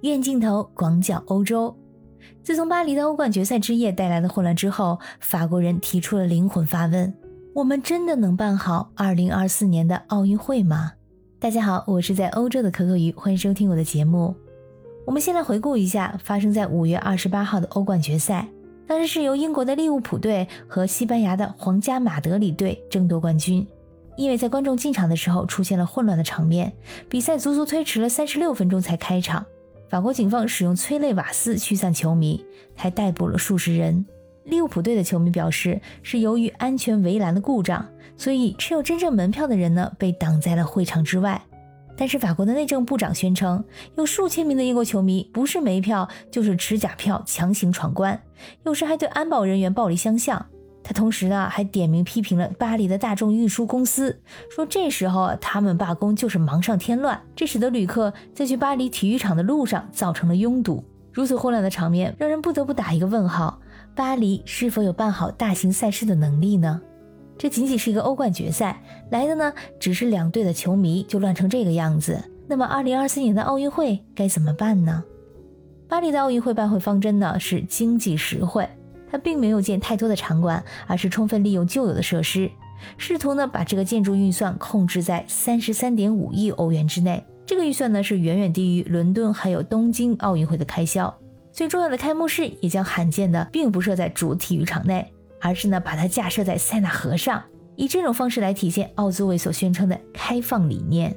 远镜头广角欧洲。自从巴黎的欧冠决赛之夜带来的混乱之后，法国人提出了灵魂发问：我们真的能办好2024年的奥运会吗？大家好，我是在欧洲的可可鱼，欢迎收听我的节目。我们先来回顾一下发生在五月二十八号的欧冠决赛，当时是由英国的利物浦队和西班牙的皇家马德里队争夺冠军。因为在观众进场的时候出现了混乱的场面，比赛足足推迟了三十六分钟才开场。法国警方使用催泪瓦斯驱散球迷，还逮捕了数十人。利物浦队的球迷表示，是由于安全围栏的故障，所以持有真正门票的人呢被挡在了会场之外。但是法国的内政部长宣称，有数千名的英国球迷不是没票，就是持假票强行闯关，有时还对安保人员暴力相向。同时呢，还点名批评了巴黎的大众运输公司，说这时候他们罢工就是忙上添乱，这使得旅客在去巴黎体育场的路上造成了拥堵。如此混乱的场面，让人不得不打一个问号：巴黎是否有办好大型赛事的能力呢？这仅仅是一个欧冠决赛，来的呢只是两队的球迷就乱成这个样子。那么，二零二四年的奥运会该怎么办呢？巴黎的奥运会办会方针呢是经济实惠。他并没有建太多的场馆，而是充分利用旧有的设施，试图呢把这个建筑预算控制在三十三点五亿欧元之内。这个预算呢是远远低于伦敦还有东京奥运会的开销。最重要的开幕式也将罕见的并不设在主体育场内，而是呢把它架设在塞纳河上，以这种方式来体现奥组委所宣称的开放理念。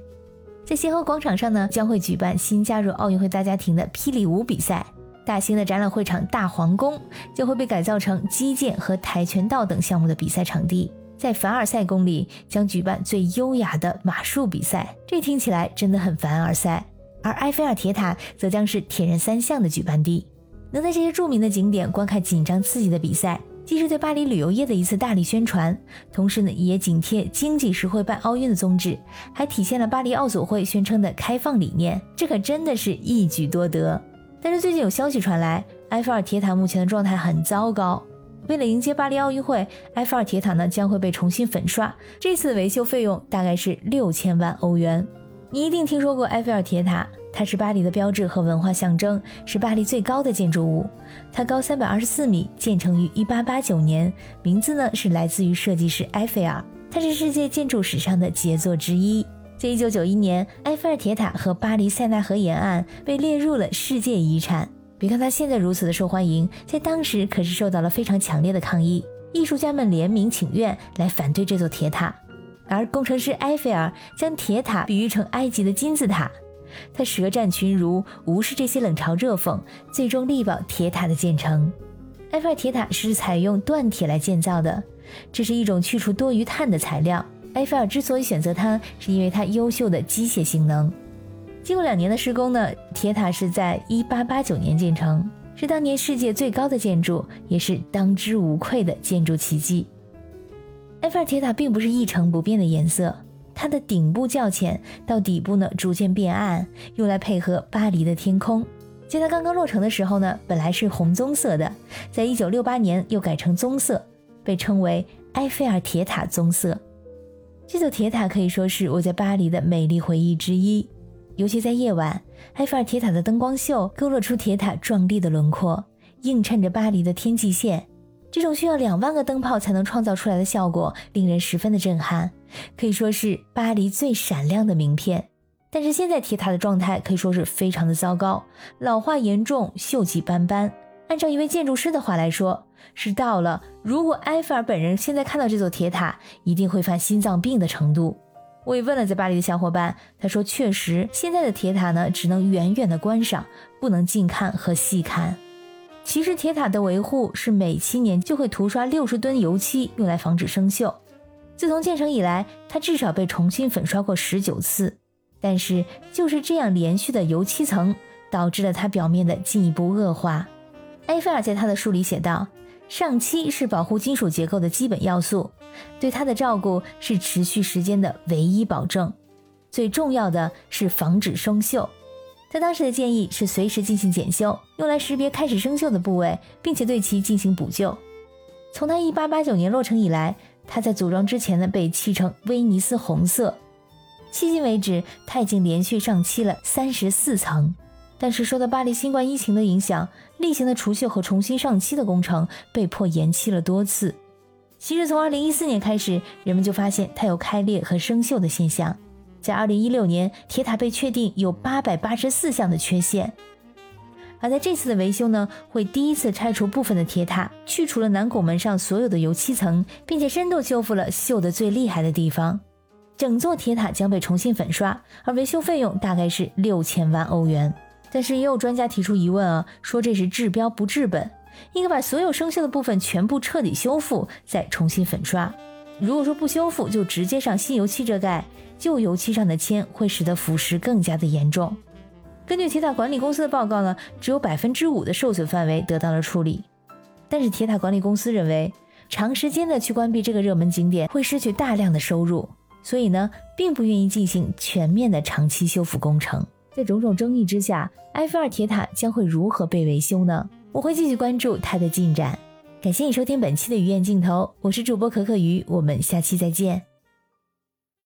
在协和广场上呢将会举办新加入奥运会大家庭的霹雳舞比赛。大型的展览会场大皇宫将会被改造成击剑和跆拳道等项目的比赛场地，在凡尔赛宫里将举办最优雅的马术比赛，这听起来真的很凡尔赛。而埃菲尔铁塔则将是铁人三项的举办地，能在这些著名的景点观看紧张刺激的比赛，既是对巴黎旅游业的一次大力宣传，同时呢也紧贴经济实惠办奥运的宗旨，还体现了巴黎奥组会宣称的开放理念，这可真的是一举多得。但是最近有消息传来，埃菲尔铁塔目前的状态很糟糕。为了迎接巴黎奥运会，埃菲尔铁塔呢将会被重新粉刷，这次的维修费用大概是六千万欧元。你一定听说过埃菲尔铁塔，它是巴黎的标志和文化象征，是巴黎最高的建筑物。它高三百二十四米，建成于一八八九年，名字呢是来自于设计师埃菲尔。它是世界建筑史上的杰作之一。在一九九一年，埃菲尔铁塔和巴黎塞纳河沿岸被列入了世界遗产。别看它现在如此的受欢迎，在当时可是受到了非常强烈的抗议。艺术家们联名请愿来反对这座铁塔，而工程师埃菲尔将铁塔比喻成埃及的金字塔。他舌战群儒，无视这些冷嘲热讽，最终力保铁塔的建成。埃菲尔铁塔是采用锻铁来建造的，这是一种去除多余碳的材料。埃菲尔之所以选择它，是因为它优秀的机械性能。经过两年的施工呢，铁塔是在1889年建成，是当年世界最高的建筑，也是当之无愧的建筑奇迹。埃菲尔铁塔并不是一成不变的颜色，它的顶部较浅，到底部呢逐渐变暗，用来配合巴黎的天空。在它刚刚落成的时候呢，本来是红棕色的，在1968年又改成棕色，被称为埃菲尔铁塔棕色。这座铁塔可以说是我在巴黎的美丽回忆之一，尤其在夜晚，埃菲尔铁塔的灯光秀勾勒出铁塔壮丽的轮廓，映衬着巴黎的天际线。这种需要两万个灯泡才能创造出来的效果，令人十分的震撼，可以说是巴黎最闪亮的名片。但是现在铁塔的状态可以说是非常的糟糕，老化严重，锈迹斑斑。按照一位建筑师的话来说，是到了如果埃菲尔本人现在看到这座铁塔，一定会犯心脏病的程度。我也问了在巴黎的小伙伴，他说确实现在的铁塔呢，只能远远的观赏，不能近看和细看。其实铁塔的维护是每七年就会涂刷六十吨油漆，用来防止生锈。自从建成以来，它至少被重新粉刷过十九次。但是就是这样连续的油漆层，导致了它表面的进一步恶化。埃菲尔在他的书里写道：“上漆是保护金属结构的基本要素，对它的照顾是持续时间的唯一保证。最重要的是防止生锈。他当时的建议是随时进行检修，用来识别开始生锈的部位，并且对其进行补救。从他1889年落成以来，他在组装之前呢被漆成威尼斯红色。迄今为止，他已经连续上漆了三十四层。”但是受到巴黎新冠疫情的影响，例行的除锈和重新上漆的工程被迫延期了多次。其实从2014年开始，人们就发现它有开裂和生锈的现象。在2016年，铁塔被确定有884项的缺陷。而在这次的维修呢，会第一次拆除部分的铁塔，去除了南拱门上所有的油漆层，并且深度修复了锈的最厉害的地方。整座铁塔将被重新粉刷，而维修费用大概是六千万欧元。但是也有专家提出疑问啊，说这是治标不治本，应该把所有生锈的部分全部彻底修复，再重新粉刷。如果说不修复，就直接上新油漆遮盖，旧油漆上的铅会使得腐蚀更加的严重。根据铁塔管理公司的报告呢，只有百分之五的受损范围得到了处理。但是铁塔管理公司认为，长时间的去关闭这个热门景点会失去大量的收入，所以呢，并不愿意进行全面的长期修复工程。在种种争议之下，埃菲尔铁塔将会如何被维修呢？我会继续关注它的进展。感谢你收听本期的鱼眼镜头，我是主播可可鱼，我们下期再见。